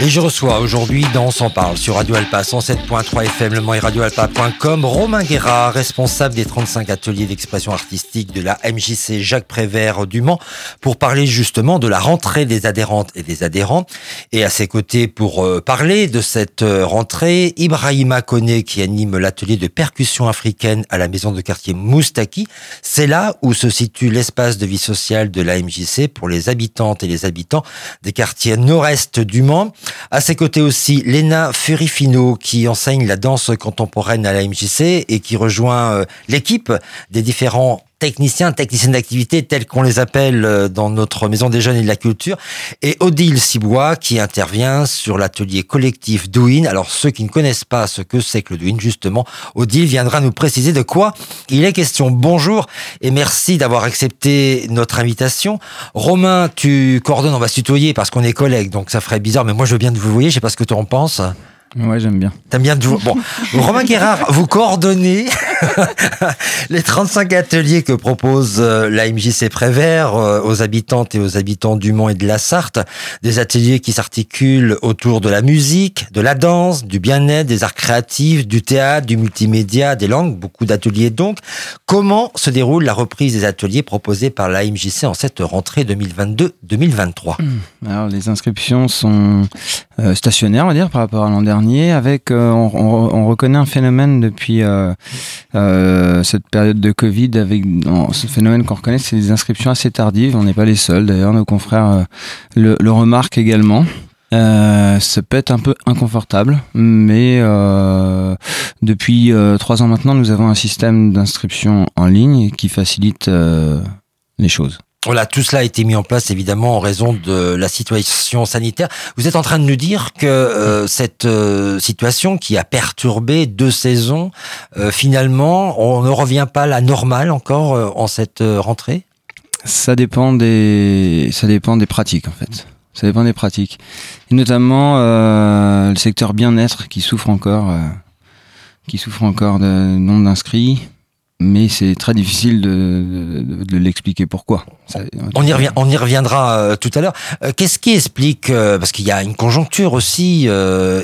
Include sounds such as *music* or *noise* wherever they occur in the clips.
Et je reçois aujourd'hui dans On s'en parle sur Radio Alpa 107.3 FM Le Mans et radioalpa.com Romain Guérard, responsable des 35 ateliers d'expression artistique de la MJC Jacques Prévert du Mans pour parler justement de la rentrée des adhérentes et des adhérents. Et à ses côtés pour euh, parler de cette euh, rentrée, Ibrahima Kone qui anime l'atelier de percussion africaine à la maison de quartier Moustaki. C'est là où se situe l'espace de vie sociale de la MJC pour les habitantes et les habitants des quartiers nord-est du Mans. À ses côtés aussi, Léna Furifino, qui enseigne la danse contemporaine à la MJC et qui rejoint euh, l'équipe des différents techniciens, techniciennes d'activité tels qu'on les appelle euh, dans notre maison des jeunes et de la culture, et Odile Sibois qui intervient sur l'atelier collectif Douin. Alors ceux qui ne connaissent pas ce que c'est que le Douin, justement, Odile viendra nous préciser de quoi il est question. Bonjour et merci d'avoir accepté notre invitation. Romain, tu coordonnes, on va tutoyer parce qu'on est collègues, donc ça ferait bizarre, mais moi je veux bien de vous voyez, je sais pas ce que tu en penses. Ouais, j'aime bien. T'aimes bien vous... Bon, *laughs* Romain Guérard, vous coordonnez *laughs* les 35 ateliers que propose euh, la MJC Prévert euh, aux habitantes et aux habitants du Mans et de la Sarthe. Des ateliers qui s'articulent autour de la musique, de la danse, du bien-être, des arts créatifs, du théâtre, du multimédia, des langues, beaucoup d'ateliers donc. Comment se déroule la reprise des ateliers proposés par la MJC en cette rentrée 2022-2023 Alors, les inscriptions sont euh, stationnaires, on va dire, par rapport à l'an dernier avec, euh, on, reconnaît un phénomène depuis euh, euh, cette période de Covid, avec ce phénomène qu'on reconnaît, c'est des inscriptions assez tardives. On n'est pas les seuls, d'ailleurs, nos confrères le, remarquent également. ça peut être un peu inconfortable, mais depuis trois ans maintenant, nous avons un système d'inscription en ligne qui facilite les choses. Voilà, tout cela a été mis en place évidemment en raison de la situation sanitaire. Vous êtes en train de nous dire que euh, cette euh, situation qui a perturbé deux saisons, euh, finalement, on ne revient pas à la normale encore en cette rentrée? Ça dépend des, ça dépend des pratiques en fait. Ça dépend des pratiques, et notamment le secteur bien-être qui souffre encore, qui souffre encore de nombre d'inscrits mais c'est très difficile de, de, l'expliquer pourquoi. on, y revient, on y reviendra euh, tout à l'heure. Euh, qu'est-ce qui explique, euh, parce qu'il y a une conjoncture aussi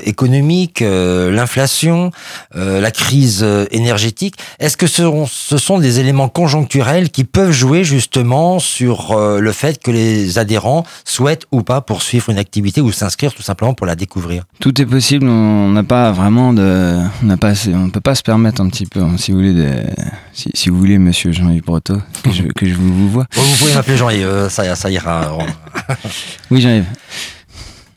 économique, l'inflation, la crise énergétique, est-ce que ce, ce, sont des éléments conjoncturels qui peuvent jouer justement sur le fait que les adhérents souhaitent ou pas poursuivre une activité ou s'inscrire tout simplement pour la découvrir? Tout est possible, on n'a pas vraiment de... On n'a pas on peut pas se permettre un petit peu, hein, si vous voulez, des si, vous voulez, monsieur Jean-Yves Breteau, que je, que je vous, vois. vous pouvez m'appeler Jean-Yves, euh, ça, ça ira. oui, Jean-Yves.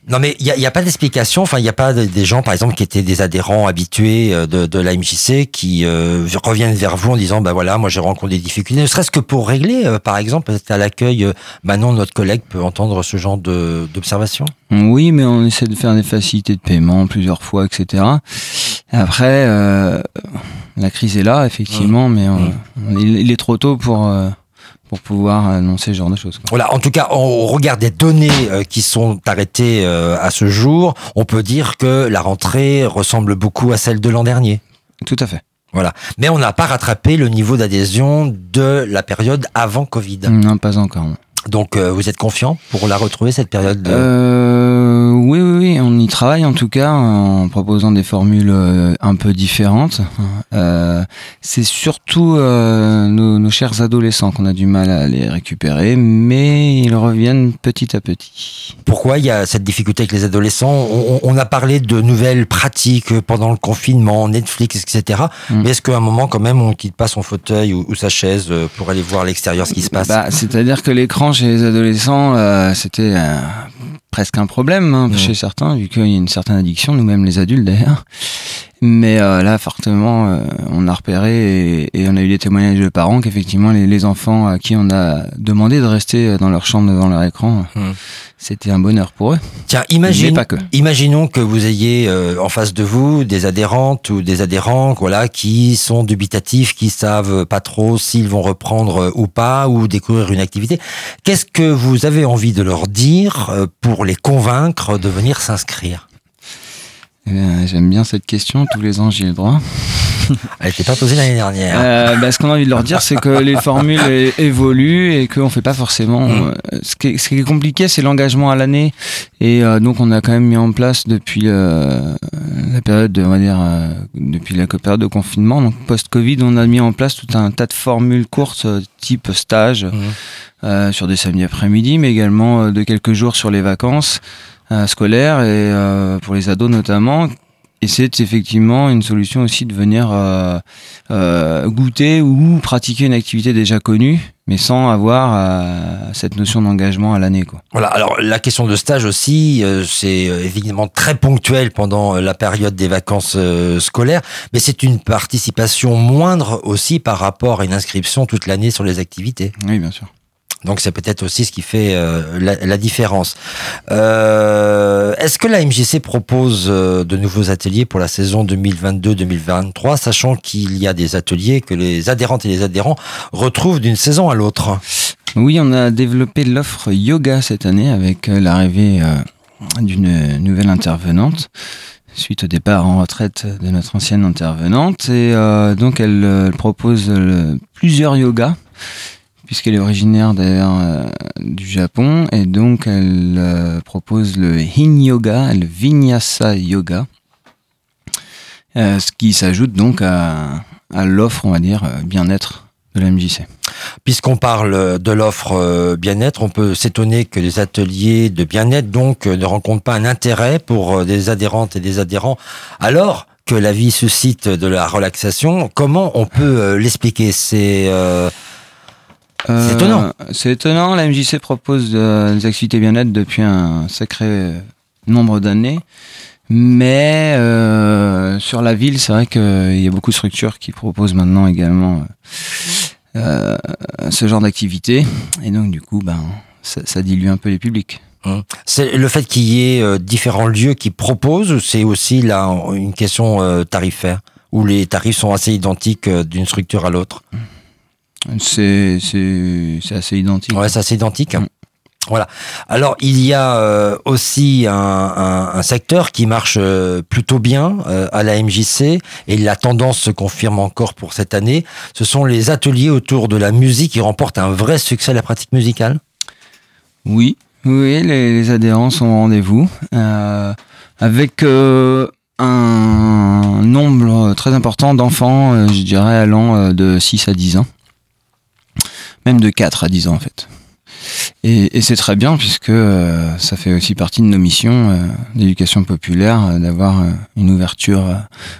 Non, mais il n'y a, a, pas d'explication. Enfin, il n'y a pas des gens, par exemple, qui étaient des adhérents habitués euh, de, de la MJC qui euh, reviennent vers vous en disant, bah voilà, moi j'ai rencontré des difficultés, ne serait-ce que pour régler, par exemple, peut-être à l'accueil, Manon, notre collègue, peut entendre ce genre d'observation? Oui, mais on essaie de faire des facilités de paiement plusieurs fois, etc. Après, la crise est là, effectivement, mais il, est trop tôt pour euh, pour pouvoir annoncer ce genre de choses. Voilà, en tout cas, on regarde des données euh, qui sont arrêtées euh, à ce jour. On peut dire que la rentrée ressemble beaucoup à celle de l'an dernier. Tout à fait. Voilà. Mais on n'a pas rattrapé le niveau d'adhésion de la période avant Covid. Non, pas encore. Donc, vous êtes confiant pour la retrouver cette période de... Oui, oui, oui, on y travaille en tout cas en proposant des formules euh, un peu différentes. Euh, c'est surtout euh, nos, chers adolescents qu'on a du mal à les récupérer, mais ils reviennent petit à petit. Pourquoi il y a cette difficulté avec les adolescents? On, a parlé de nouvelles pratiques pendant le confinement, Netflix, etc. Mm. Mais est-ce qu'à un moment quand même on quitte pas son fauteuil ou, sa chaise pour aller voir à l'extérieur ce qui se passe? Bah, C'est-à-dire que l'écran chez les adolescents, c'était presque un problème hein, chez certains, qu'il y a une certaine addiction, nous-mêmes les adultes d'ailleurs. Mais euh, là, fortement, euh, on a repéré et, on a eu des témoignages de parents qu'effectivement, les, enfants à qui on a demandé de rester dans leur chambre devant leur écran, hmm. c'était un bonheur pour eux. Tiens, imagine, pas que. imaginons que vous ayez euh, en face de vous des adhérentes ou des adhérents voilà, qui sont dubitatifs, qui savent pas trop s'ils vont reprendre ou pas, ou découvrir une activité. Qu'est-ce que vous avez envie de leur dire pour les convaincre de venir s'inscrire? Eh J'aime bien cette question, tous les ans j'y ai le droit. *laughs* Elle n'était pas posée l'année dernière. Euh, bah, ce qu'on a envie de leur dire, c'est que les formules évoluent et qu'on fait pas forcément. Mm. euh, ce, qui est, ce qui est compliqué, c'est l'engagement à l'année. Et euh, donc, on a quand même mis en place depuis euh, la période, de, on va dire, depuis la période de confinement, donc post-Covid, on a mis en place tout un tas de formules courtes, type stage, euh, sur des samedis après-midi, mais également de quelques jours sur les vacances euh, scolaires et euh, pour les ados notamment. Et c'est effectivement une solution aussi de venir euh, goûter ou pratiquer une activité déjà connue, mais sans avoir euh, cette notion d'engagement à l'année. Quoi. Voilà, alors la question de stage aussi, euh, c'est évidemment très ponctuel pendant la période des vacances euh, scolaires, mais c'est une participation moindre aussi par rapport à une inscription toute l'année sur les activités. Oui, bien sûr. Donc c'est peut-être aussi ce qui fait euh, la, différence. Euh, Est-ce que la MJC propose euh, de nouveaux ateliers pour la saison 2022-2023, sachant qu'il y a des ateliers que les adhérentes et les adhérents retrouvent d'une saison à l'autre? Oui, on a développé l'offre yoga cette année avec l'arrivée d'une nouvelle intervenante suite au départ en retraite de notre ancienne intervenante. Et donc, elle, propose plusieurs yogas, puisqu'elle est originaire d'ailleurs euh, du Japon. Et donc, elle euh, propose le Yin Yoga le Vinyasa Yoga, euh, ce qui s'ajoute donc à, l'offre, on va dire, bien-être de la MJC. Puisqu'on parle de l'offre bien-être, on peut s'étonner que les ateliers de bien-être donc ne rencontrent pas un intérêt pour des adhérentes et des adhérents, alors que la vie suscite de la relaxation. Comment on peut l'expliquer? C'est C'est étonnant. C'est étonnant. La MJC propose euh, des activités bien-être depuis un sacré euh, nombre d'années. Mais euh, sur la ville, c'est vrai qu'il y a beaucoup de structures qui proposent maintenant également euh, ce genre d'activité. Et donc, du coup, ben, ça, ça dilue un peu les publics. c'est le fait qu'il y ait euh, différents lieux qui proposent, c'est aussi là une question euh, tarifaire? Où les tarifs sont assez identiques euh, d'une structure à l'autre? C'est assez identique. Ouais, c'est assez identique. Mm. Voilà. Alors, il y a euh, aussi un, un- un secteur qui marche euh, plutôt bien euh, à la MJC et la tendance se confirme encore pour cette année. Ce sont les ateliers autour de la musique qui remportent un vrai succès à la pratique musicale. Oui, oui, les, les adhérents sont au rendez-vous avec un nombre très important d'enfants, je dirais allant de 6 à 10 ans, même de 4 à 10 ans en fait. Et, et c'est très bien puisque euh, ça fait aussi partie de nos missions euh, d'éducation populaire euh, d'avoir euh, une ouverture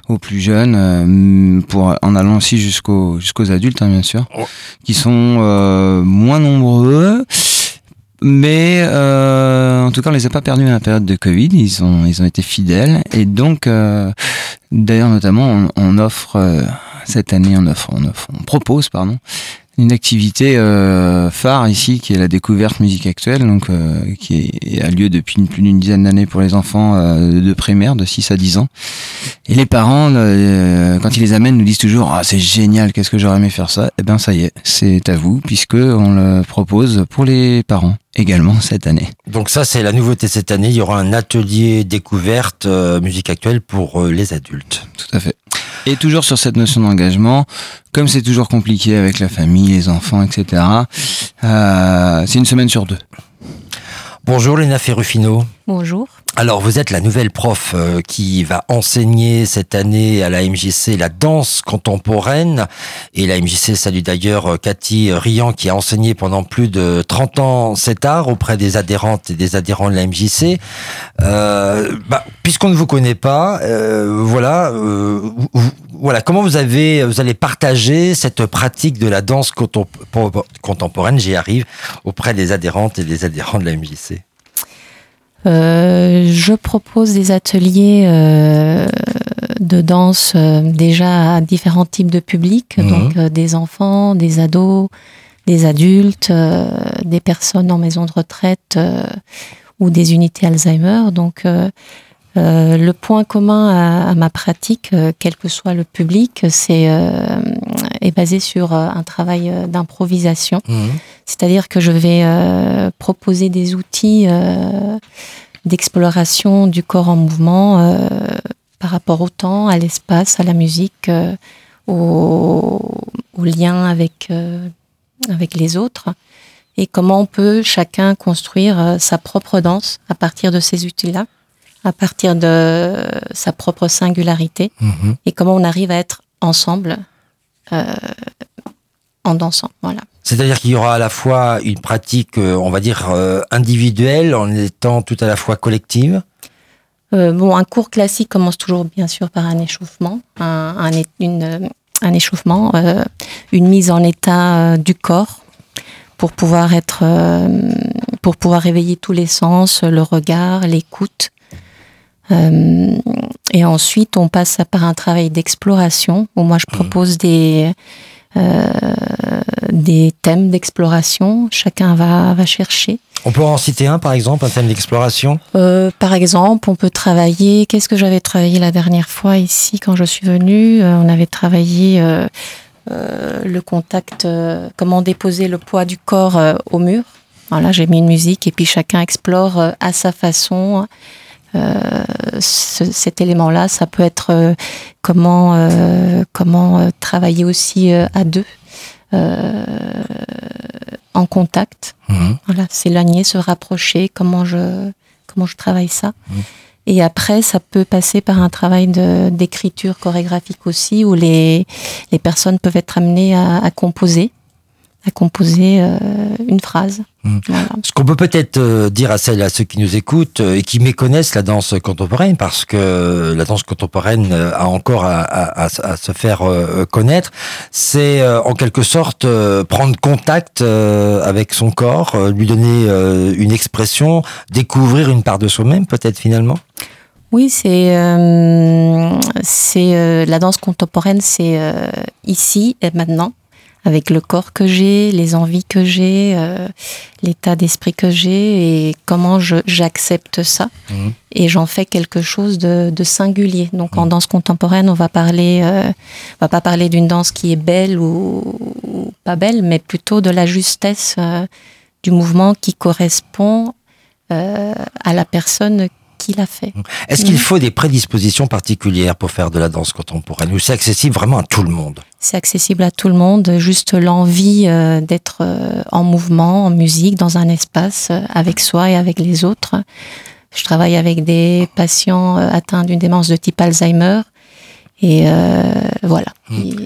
aux plus jeunes, euh, pour en allant aussi jusqu'aux jusqu'aux adultes hein, bien sûr, Oh. qui sont euh, moins nombreux, mais euh, en tout cas, on les a pas perdus à la période de Covid. Ils ont, ils ont été fidèles. Et donc, euh, d'ailleurs, notamment, on, on offre euh, cette année, on offre, on offre, on propose, pardon, une activité euh, phare ici, qui est la découverte musique actuelle, donc euh, qui est- a lieu depuis une- plus d'une dizaine d'années pour les enfants euh, de primaire, de 6 à 10 ans. Et les parents, euh, quand ils les amènent, nous disent toujours ah c'est génial, qu'est-ce que j'aurais aimé faire ça. Eh ben ça y est, c'est à vous, puisque on le propose pour les parents également cette année. Donc ça, c'est la nouveauté cette année. Il y aura un atelier découverte euh, musique actuelle pour euh, les adultes. Tout à fait. Et toujours sur cette notion d'engagement, comme c'est toujours compliqué avec la famille, les enfants, etc. euh, c'est une semaine sur deux. Bonjour Léna Ferrufino. Bonjour. Alors, vous êtes la nouvelle prof euh, qui va enseigner cette année à la MJC la danse contemporaine. Et la MJC salue d'ailleurs euh, Cathy Rian qui a enseigné pendant plus de 30 ans cet art auprès des adhérentes et des adhérents de la MJC. Euh, bah, Puisqu'on ne vous connaît pas, euh, voilà, voilà, comment vous avez, vous allez partager cette pratique de la danse contem- contemporaine, j'y arrive, auprès des adhérentes et des adhérents de la MJC. Euh, je propose des ateliers euh, de danse euh, déjà à différents types de publics, Mhm. donc euh, des enfants, des ados, des adultes, euh, des personnes en maison de retraite euh, ou des unités Alzheimer. Donc euh, euh, le point commun à, à ma pratique, euh, quel que soit le public, c'est euh, est basé sur un travail d'improvisation. Mhm. C'est-à-dire que je vais euh, proposer des outils euh, d'exploration du corps en mouvement euh, par rapport au temps, à l'espace, à la musique, au, au, lien avec, avec les autres et comment on peut chacun construire sa propre danse à partir de ces outils-là, à partir de sa propre singularité, Mhm. et comment on arrive à être ensemble euh, en dansant. Voilà. C'est-à-dire qu'il y aura à la fois une pratique, euh, on va dire, euh, individuelle en étant tout à la fois collective? Euh, bon, un cours classique commence toujours bien sûr par un échauffement, un, une, un échauffement, euh, une mise en état du corps pour pouvoir être, euh, pour pouvoir réveiller tous les sens, le regard, l'écoute. Euh, et ensuite, on passe par un travail d'exploration où moi je propose des euh, des thèmes d'exploration. Chacun va va chercher. On peut en citer un, par exemple, un thème d'exploration? Euh, par exemple, on peut travailler. Qu'est-ce que j'avais travaillé la dernière fois ici quand je suis venue? Euh, On avait travaillé le contact, comment déposer le poids du corps au mur. Voilà, j'ai mis une musique et puis chacun explore à sa façon ce- cet élément-là. Ça peut être euh, comment euh, comment euh, travailler aussi euh, à deux. euh, en contact, Mhm. voilà, s'éloigner, se rapprocher, comment je, comment je travaille ça. Mhm. Et après, ça peut passer par un travail d'écriture chorégraphique aussi, où les, les personnes peuvent être amenées à, à composer, à composer euh, une phrase. Voilà. Ce qu'on peut peut-être euh, dire à celles, à ceux qui nous écoutent euh, et qui méconnaissent la danse contemporaine, parce que la danse contemporaine a encore à, à- se faire connaître, c'est en quelque sorte prendre contact avec son corps, lui donner une expression, découvrir une part de soi-même, peut-être finalement. Oui, c'est c'est la danse contemporaine, c'est ici et maintenant, avec le corps que j'ai, les envies que j'ai, euh, l'état d'esprit que j'ai et comment j'accepte ça Mhm. et j'en fais quelque chose de, de singulier. Donc en danse contemporaine, on va parler, euh, on va pas parler d'une danse qui est belle ou, ou pas belle, mais plutôt de la justesse euh, du mouvement qui correspond à la personne l'a fait. Est-ce qu'il faut des prédispositions particulières pour faire de la danse contemporaine ou c'est accessible vraiment à tout le monde? C'est accessible à tout le monde, juste l'envie euh, d'être euh, en mouvement, en musique, dans un espace euh, avec soi et avec les autres. Je travaille avec des patients atteints d'une démence de type Alzheimer et voilà. Et tout-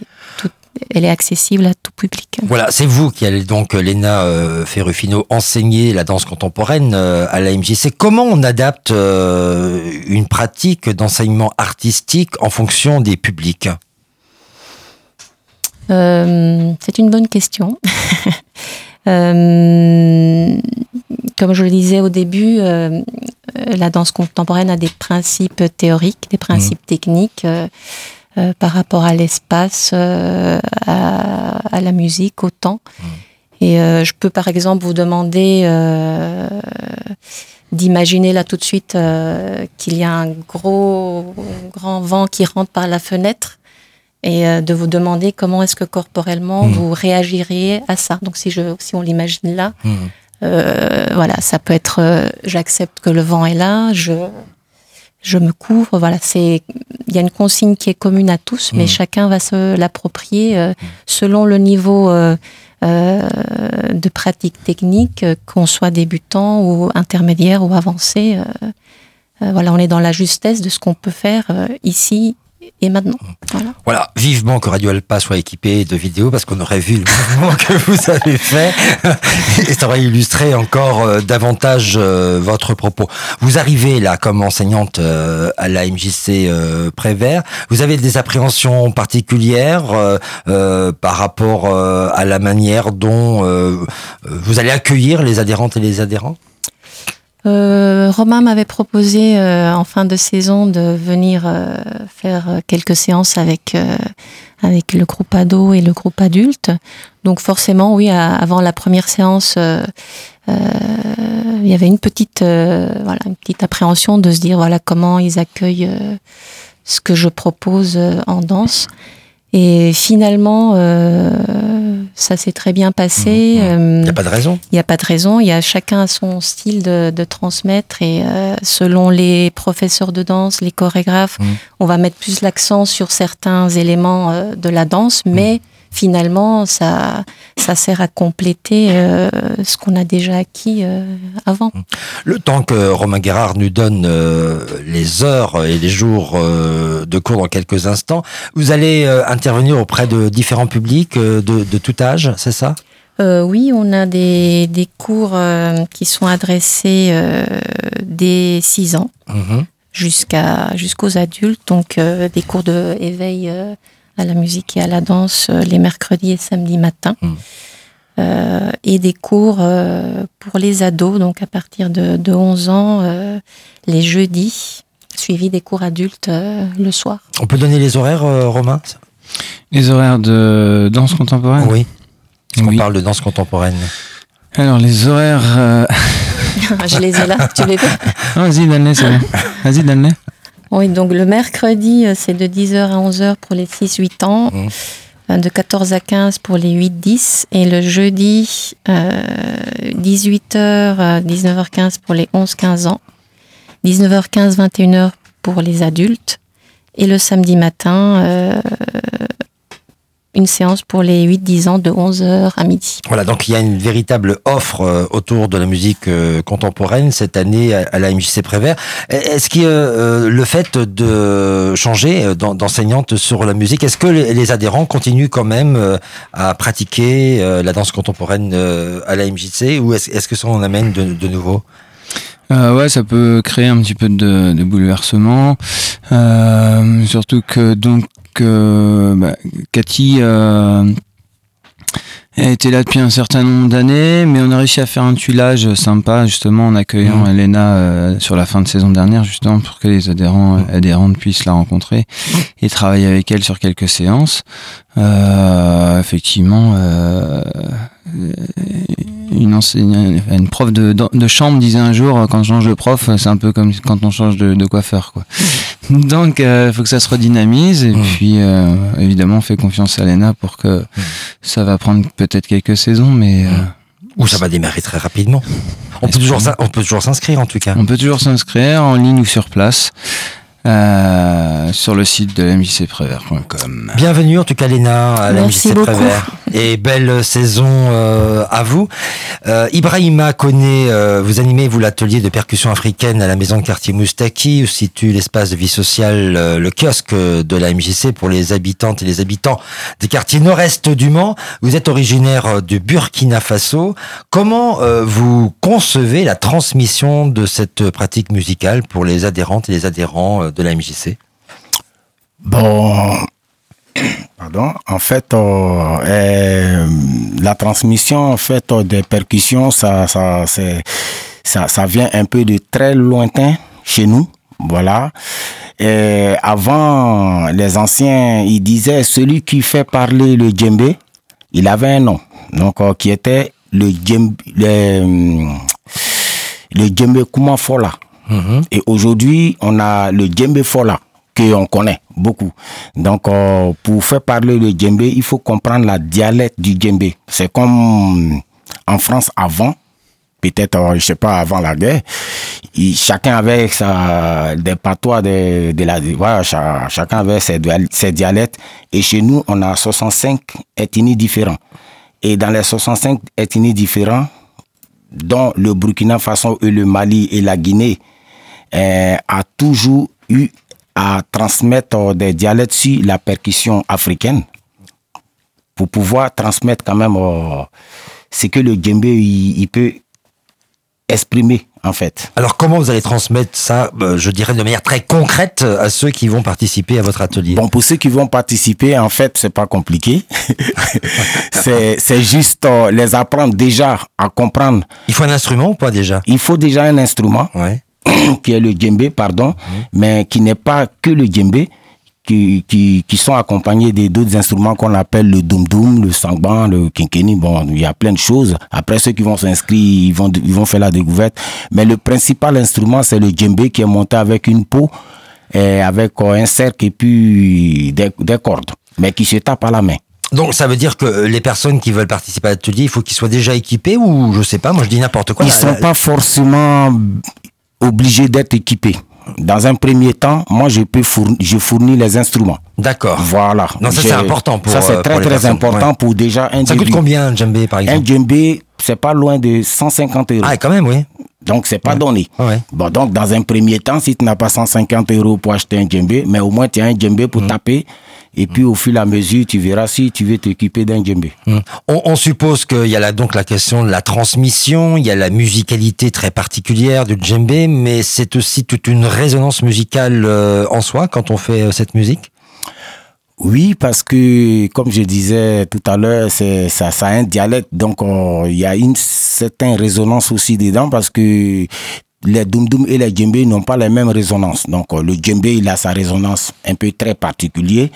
elle est accessible à tout public. Voilà, c'est vous qui allez donc, euh, Léna euh, Ferrufino, enseigner la danse contemporaine euh, à la MJC. Comment on adapte une pratique d'enseignement artistique en fonction des publics? Euh, c'est une bonne question. *laughs* Euh, comme je le disais au début, euh, la danse contemporaine a des principes théoriques, des principes techniques euh, par rapport à l'espace, euh, à, à la musique, au temps. Et euh, je peux par exemple vous demander d'imaginer là tout de suite qu'il y a un gros grand vent qui rentre par la fenêtre et de vous demander comment est-ce que corporellement Mhm. vous réagiriez à ça. Donc si je si on l'imagine là, euh, voilà, ça peut être j'accepte que le vent est là, je je me couvre. Voilà, c'est il y a une consigne qui est commune à tous, mais Mhm. chacun va se l'approprier euh, selon le niveau euh, euh, de pratique technique, qu'on soit débutant ou intermédiaire ou avancé. voilà, on est dans la justesse de ce qu'on peut faire ici et maintenant. Voilà. Vivement que Radio Alpa soit équipé de vidéos parce qu'on aurait vu le mouvement *laughs* que vous avez fait et ça aurait illustré encore euh, davantage euh, votre propos. Vous arrivez là comme enseignante euh, à la MJC Prévert. Vous avez des appréhensions particulières par rapport à la manière dont vous allez accueillir les adhérentes et les adhérents? Euh, Romain m'avait proposé euh, en fin de saison de venir euh, faire quelques séances avec euh, avec le groupe ado et le groupe adulte. Donc forcément, oui, avant la première séance, euh, euh, il y avait une petite voilà une petite appréhension de se dire voilà comment ils accueillent ce que je propose en danse. Et finalement, euh, ça s'est très bien passé. Il Euh, n'y a pas de raison. il n'y a pas de raison. Il y a chacun son style de, de transmettre et euh, selon les professeurs de danse, les chorégraphes, Mhm. on va mettre plus l'accent sur certains éléments euh, de la danse, mais finalement, ça, ça sert à compléter euh, ce qu'on a déjà acquis euh, avant. Le temps que Romain Guérard nous donne euh, les heures et les jours de cours dans quelques instants, vous allez intervenir auprès de différents publics de, de tout âge, c'est ça? Euh, oui, on a des, des cours euh, qui sont adressés euh, dès 6 ans. Mhm. jusqu'à jusqu'aux adultes, donc des cours de éveil à la musique et à la danse euh, les mercredis et samedis matins, Mm. Euh, et des cours euh, pour les ados, donc à partir de, de 11 ans, euh, les jeudis, suivis des cours adultes euh, le soir. On peut donner les horaires, euh, Romain Les horaires de danse contemporaine? Oui. Oui. parle de danse contemporaine? Alors, les horaires. euh, *laughs* *laughs* Je les ai là, tu les veux? Vas-y, donne-les, c'est bon. Vas-y, donne-les. Oui, donc le mercredi, euh, c'est de 10h à 11h pour les 6-8 ans, Mhm. euh, de 14 à 15 pour les 8-10, et le jeudi, euh, 18h à 19h15 pour les 11-15 ans, 19h15, 21h pour les adultes, et le samedi matin, euh, une séance pour les 8-10 ans de 11h à midi. Voilà, donc il y a une véritable offre euh, autour de la musique euh, contemporaine cette année à, la MJC Prévert. Est-ce que euh, le fait de changer d'en- d'enseignante sur la musique, est-ce que les, adhérents continuent quand même à pratiquer la danse contemporaine à la MJC ou est-ce est-ce que ça en amène de, de nouveau? Euh, ouais, ça peut créer un petit peu de, de bouleversement. Euh, surtout que donc bah, Cathy euh, a été là depuis un certain nombre d'années, mais on a réussi à faire un tuilage sympa justement en accueillant Mhm. Elena euh, sur la fin de saison dernière justement pour que les adhérents adhérentes puissent la rencontrer et travailler avec elle sur quelques séances. Euh, effectivement, euh, une enseignante, une prof de, de chambre disait un jour, quand on change de prof, c'est un peu comme quand on change de, de coiffeur, quoi. *laughs* Donc, il faut que ça se redynamise. Et Mm. puis, euh, évidemment, on fait confiance à Lena pour que ça va prendre peut-être quelques saisons, mais euh, Ou ça va démarrer très rapidement On peut toujours, on peut toujours s'inscrire en tout cas. on peut toujours s'inscrire en ligne ou sur place euh, sur le site de mjcprévert.com. Bienvenue en tout cas Léna à la Merci MJC beaucoup. Prévert et belle saison euh, à vous. Euh, Ibrahima connaît, euh, vous animez vous l'atelier de percussion africaine à la maison de quartier Moustaki où se situe l'espace de vie sociale, euh, le kiosque de la MJC pour les habitantes et les habitants des quartiers nord-est du Mans. Vous êtes originaire de Burkina Faso. Comment euh, vous concevez la transmission de cette pratique musicale pour les adhérentes et les adhérents euh, de la MJC Bon, *clears throat* pardon. En fait, euh, euh, la transmission en fait euh, des percussions, ça, ça, ça, ça vient un peu de très lointain chez nous. Voilà. Avant, les anciens, ils disaient celui qui fait parler le djembé, il avait un nom, donc qui était le djembé, le, le djembé Kumafola. Et aujourd'hui, on a le djembé Fola que on connaît beaucoup. Donc, euh, pour faire parler le djembé, il faut comprendre la dialecte du djembé. C'est comme en France avant, peut-être, euh, je sais pas, avant la guerre, chacun avait sa, des patois de, la, voilà, cha- chacun avait ses, ses dialectes. Et chez nous, on a 65 ethnies différents. Et dans les 65 ethnies différents, dont le Burkina Faso et le Mali et la Guinée, euh, a toujours eu à transmettre euh, des dialectes sur la percussion africaine pour pouvoir transmettre quand même euh, ce que le djembé il, il peut exprimer en fait. Alors comment vous allez transmettre ça, euh, je dirais de manière très concrète, euh, à ceux qui vont participer à votre atelier? Bon, pour ceux qui vont participer, en fait, c'est pas compliqué. *laughs* c'est c'est juste euh, les apprendre déjà à comprendre. Il faut un instrument ou pas déjà? Il faut déjà un instrument Ouais. *coughs* qui est le djembé, pardon, mais qui n'est pas que le djembé, qui, qui, qui sont accompagnés des d'autres instruments qu'on appelle le doum doum, le sangban, le kinkeni. Bon, il y a plein de choses. Après, ceux qui vont s'inscrire, ils vont, ils vont faire la découverte. Mais le principal instrument, c'est le djembé qui est monté avec une peau, et avec euh, un cercle et puis des, des cordes. mais qui se tape à la main. Donc ça veut dire que les personnes qui veulent participer à l'atelier, il faut qu'ils soient déjà équipés ou je sais pas, moi je dis n'importe quoi. Ils La- sont pas forcément obligés d'être équipés. Dans un premier temps, moi je peux fournir, je fournis les instruments. D'accord. Voilà. Non, ça, c'est important pour, Ça euh, c'est très les très personnes, important ouais. pour déjà un Ça coûte combien un djembé par Un exemple djembé, c'est pas loin de 150 euros. Ah quand même oui. Donc, c'est pas donné. Ouais. Bon, donc, dans un premier temps, si tu n'as pas 150 euros pour acheter un djembé, mais au moins tu as un djembé Mm. pour taper. Et puis, au et à mesure, tu verras si tu veux t'équiper d'un djembé. Hmm. On, on suppose qu'il y a là, donc la question de la transmission, il y a la musicalité très particulière du djembé, mais c'est aussi toute une résonance musicale euh, en soi quand on fait euh, cette musique? Oui, parce que, comme je disais tout à l'heure, c'est, ça, ça a un dialecte. Donc, il y a une certaine résonance aussi dedans parce que les doum et les djembés n'ont pas les mêmes résonances. Donc, euh, le djembé, il a sa résonance un peu très particulière.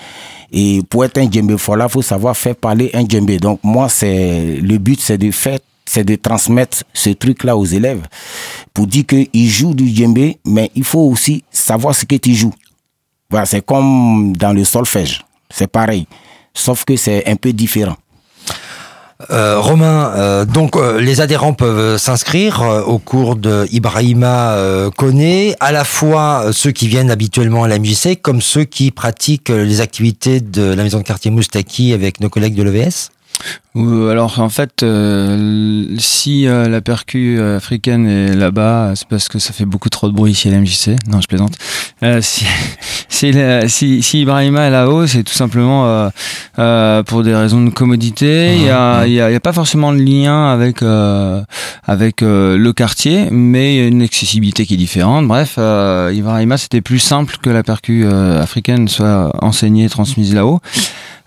Et pour être un djembé fola, il faut savoir faire parler un djembé. Donc, moi, c'est, le but, c'est de faire c'est de transmettre ce truc-là aux élèves pour dire qu'ils jouent du djembé, mais il faut aussi savoir ce que tu joues. Voilà, c'est comme dans le solfège. C'est pareil. Sauf que c'est un peu différent. Euh, Romain, euh, donc euh, les adhérents peuvent s'inscrire euh, au cours de Ibrahima Koné, à la fois ceux qui viennent habituellement à la MJC, comme ceux qui pratiquent les activités de la maison de quartier Moustaki avec nos collègues de l'EVS. Ou alors en fait, euh, si euh, la percu euh, africaine est là-bas, c'est parce que ça fait beaucoup trop de bruit ici à la MJC. Non, je plaisante. Euh, si, *laughs* si, la- si, si Ibrahima est là-haut, c'est tout simplement euh, euh, pour des raisons de commodité. Il y a, y a, y a pas forcément de lien avec euh, avec euh, le quartier, mais il y a une accessibilité qui est différente. Bref, euh, Ibrahima, c'était plus simple que la percu euh, africaine soit enseignée et transmise là-haut.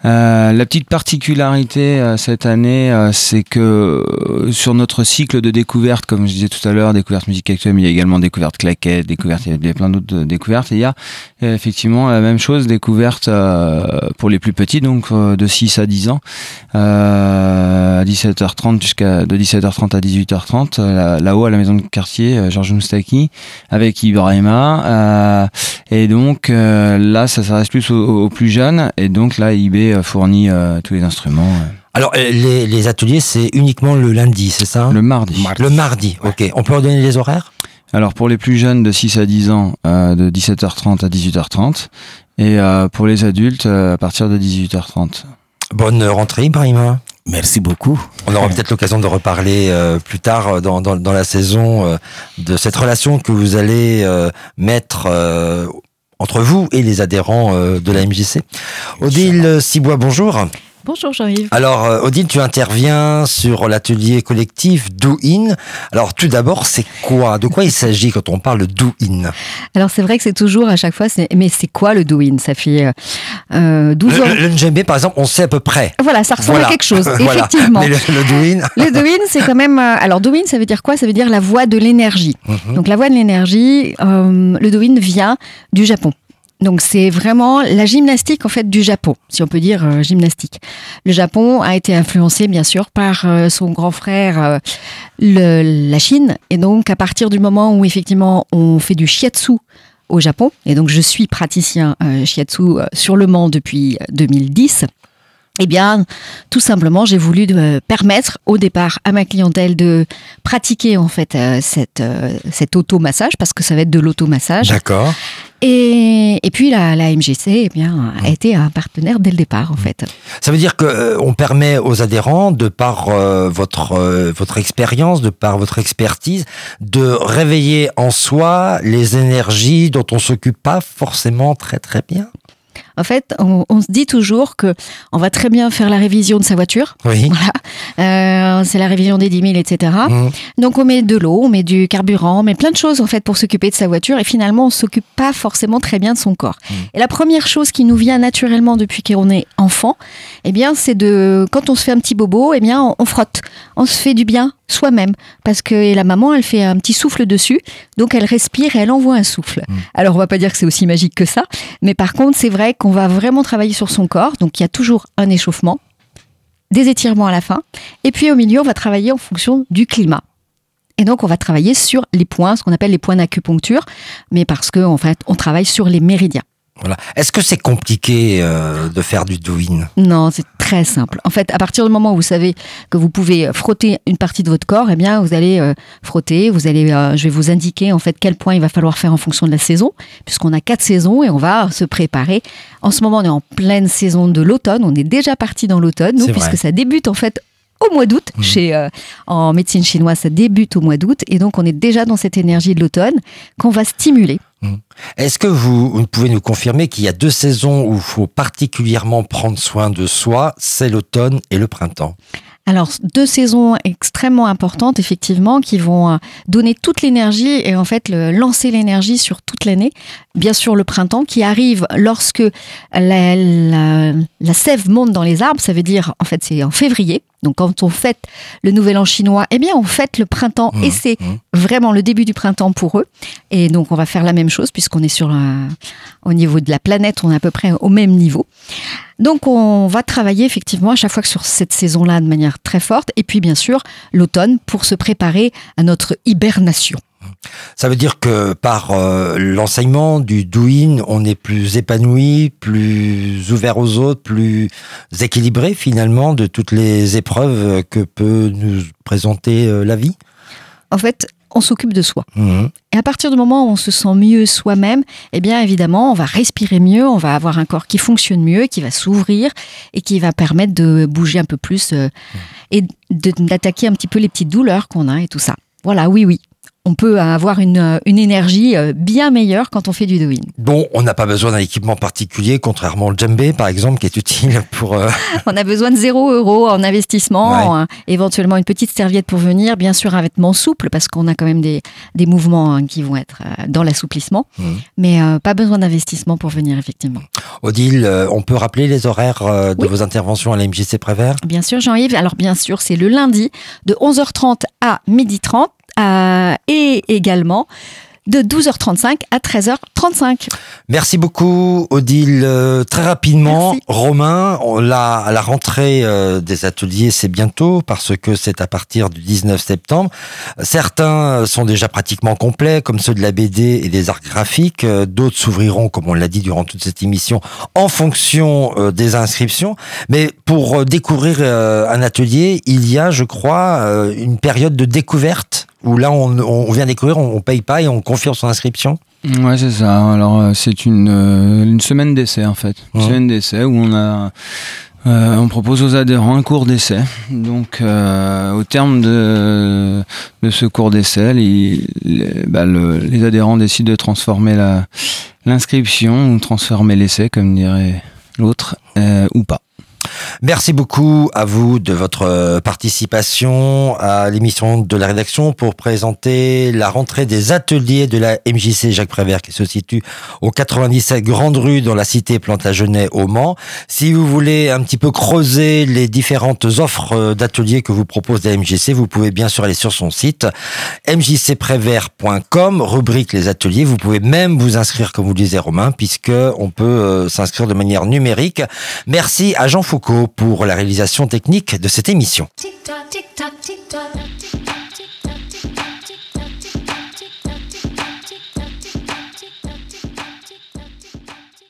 Euh, la petite particularité euh, cette année, euh, c'est que sur notre cycle de découverte, comme je disais tout à l'heure, découverte musique actuelle, mais il y a également découverte claquette, découverte, il y a plein d'autres découvertes. Il y a effectivement la même chose, découverte pour les plus petits, donc de 6 à 10 ans, à 17h30 jusqu'à de 17h30 à 18h30, euh, là- là-haut à la maison de quartier, Georges Moustaki, avec Ibrahima. et donc là, ça s'adresse plus aux, aux plus jeunes. Et donc là, IB euh, fournit euh, tous les instruments euh, Alors les, les ateliers, c'est uniquement le lundi, c'est ça? Le mardi. Le mardi, ok. On peut redonner les horaires? Alors pour les plus jeunes de 6 à 10 ans, euh, de 17h30 à 18h30. Et euh, pour les adultes, euh, à partir de 18h30. Bonne rentrée, Ibrahima. Merci beaucoup. On aura peut-être l'occasion de reparler euh, plus tard dans, dans, dans la saison euh, de cette relation que vous allez euh, mettre euh, entre vous et les adhérents euh, de la MJC. Odile Sibois, bonjour. Bonjour Jean-Yves. Alors, euh, Odile, tu interviens sur l'atelier collectif Do In. Alors, tout d'abord, c'est quoi De quoi il s'agit quand on parle de Do In Alors c'est vrai que c'est toujours à chaque fois, mais c'est quoi le do-in Ça fait euh, 12 ans. Le, le Ndjembe, par exemple, on sait à peu près. Voilà, ça ressemble Voilà. à quelque chose, *laughs* Voilà. effectivement. Mais le, le Do In *laughs* Le do-in, c'est quand même. euh, Alors, do-in, ça veut dire quoi? Ça veut dire la voie de l'énergie. Mhm. Donc, la voie de l'énergie, euh, le do-in vient du Japon. Donc, c'est vraiment la gymnastique, en fait, du Japon, si on peut dire euh, gymnastique. Le Japon a été influencé, bien sûr, par euh, son grand frère, euh, la Chine. Et donc, à partir du moment où, effectivement, on fait du shiatsu au Japon, et donc je suis praticien shiatsu sur le Mans depuis 2010, eh bien, tout simplement, j'ai voulu permettre au départ à ma clientèle de pratiquer en fait euh, cette, euh, cet automassage parce que ça va être de l'automassage. D'accord. Et, et puis la, la MGC eh bien, a été un partenaire dès le départ en fait. Ça veut dire que euh, permet aux adhérents, de par euh, votre euh, votre expérience, de par votre expertise, de réveiller en soi les énergies dont on s'occupe pas forcément très très bien. En fait, on, on se dit toujours que on va très bien faire la révision de sa voiture. Oui. Voilà, Euh, c'est la révision des 10 000, etc. Donc on met de l'eau, on met du carburant, on met plein de choses en fait pour s'occuper de sa voiture et finalement on s'occupe pas forcément très bien de son corps. Et la première chose qui nous vient naturellement depuis qu'on est enfant, eh bien c'est de quand on se fait un petit bobo, eh bien on, on frotte, on se fait du bien soi-même parce que la maman elle fait un petit souffle dessus, donc elle respire et elle envoie un souffle. Alors on va pas dire que c'est aussi magique que ça, mais par contre c'est vrai qu'on va vraiment travailler sur son corps, donc il y a toujours un échauffement des étirements à la fin. Et puis au milieu, on va travailler en fonction du climat. Et donc, on va travailler sur les points, ce qu'on appelle les points d'acupuncture, mais parce qu'en en fait, on travaille sur les méridiens. Voilà. Est-ce que c'est compliqué euh, de faire du douyin Non, c'est très simple. En fait, à partir du moment où vous savez que vous pouvez frotter une partie de votre corps, eh bien, vous allez euh, frotter. Vous allez, euh, je vais vous indiquer en fait quel point il va falloir faire en fonction de la saison, puisqu'on a quatre saisons et on va se préparer. En ce moment, on est en pleine saison de l'automne. On est déjà parti dans l'automne, nous, puisque vrai. ça débute en fait au mois d'août. Mhm. Chez euh, en médecine chinoise, ça débute au mois d'août, et donc on est déjà dans cette énergie de l'automne qu'on va stimuler. Est-ce que vous, vous pouvez nous confirmer qu'il y a deux saisons où il faut particulièrement prendre soin de soi C'est l'automne et le printemps? Alors, deux saisons extrêmement importantes, effectivement, qui vont euh, donner toute l'énergie et en fait le- lancer l'énergie sur toute l'année. Bien sûr, le printemps qui arrive lorsque la, la- la sève monte dans les arbres, ça veut dire, en fait, c'est en février. Donc, quand on fête le nouvel an chinois, eh bien, on fête le printemps Mmh, et c'est mmh. vraiment le début du printemps pour eux. Et donc, on va faire la même chose puisqu'on est sur un- au niveau de la planète, on est à peu près au même niveau. Donc, on va travailler effectivement à chaque fois que sur cette saison-là de manière très forte. Et puis, bien sûr, l'automne pour se préparer à notre hibernation. Ça veut dire que par euh, l'enseignement du douyin, on est plus épanoui, plus ouvert aux autres, plus équilibré finalement de toutes les épreuves que peut nous présenter euh, la vie. En fait, on s'occupe de soi. Mhm. Et à partir du moment où on se sent mieux soi-même, eh bien évidemment, on va respirer mieux, on va avoir un corps qui fonctionne mieux, qui va s'ouvrir et qui va permettre de bouger un peu plus euh, et de- d'attaquer un petit peu les petites douleurs qu'on a et tout ça. Voilà, oui, oui. On peut avoir une, euh, une énergie euh, bien meilleure quand on fait du douyin. Bon, on n'a pas besoin d'un équipement particulier, contrairement au djembé par exemple, qui est utile pour... euh, *laughs* On a besoin de 0 euros en investissement, hein, éventuellement une petite serviette pour venir, bien sûr un vêtement souple parce qu'on a quand même des, des mouvements hein, qui vont être euh, dans l'assouplissement, Mhm. mais pas besoin d'investissement pour venir effectivement. Odile, on peut rappeler les horaires de Oui. vos interventions à la MJC Prévert? Bien sûr Jean-Yves, alors bien sûr c'est le lundi de 11h30 à 12h30 euh, et également de 12h35 à 13h35. Merci beaucoup, Odile. Euh, très rapidement, Merci. Romain, la, la rentrée euh, des ateliers, c'est bientôt parce que c'est à partir du 19 septembre. Certains sont déjà pratiquement complets, comme ceux de la BD et des arts graphiques. Euh, D'autres s'ouvriront, comme on l'a dit durant toute cette émission, en fonction euh, des inscriptions. Mais pour euh, découvrir euh, un atelier, il y a, je crois, euh, une période de découverte où là, on, on vient découvrir, on, on paye pas et on confirme son inscription. Ouais, c'est ça. Alors, euh, c'est une, euh, une semaine d'essai, en fait. Une Ouais. semaine d'essai où on a. euh, on propose aux adhérents un cours d'essai. Donc, euh, au terme de, de ce cours d'essai, les, les, bah, le- les adhérents décident de transformer l'inscription ou transformer l'essai, comme dirait l'autre, euh, ou pas. Merci beaucoup à vous de votre euh, participation à l'émission de la rédaction pour présenter la rentrée des ateliers de la MJC Jacques Prévert qui se situe au 97 Grande Rue dans la cité Plantagenet au Mans. Si vous voulez un petit peu creuser les différentes offres euh, d'ateliers que vous propose la MJC, vous pouvez bien sûr aller sur son site mjcprévert.com, rubrique les ateliers. Vous pouvez même vous inscrire, comme vous le disait Romain, puisque on peut euh, s'inscrire de manière numérique. Merci à Jean Foucault pour la réalisation technique de cette émission.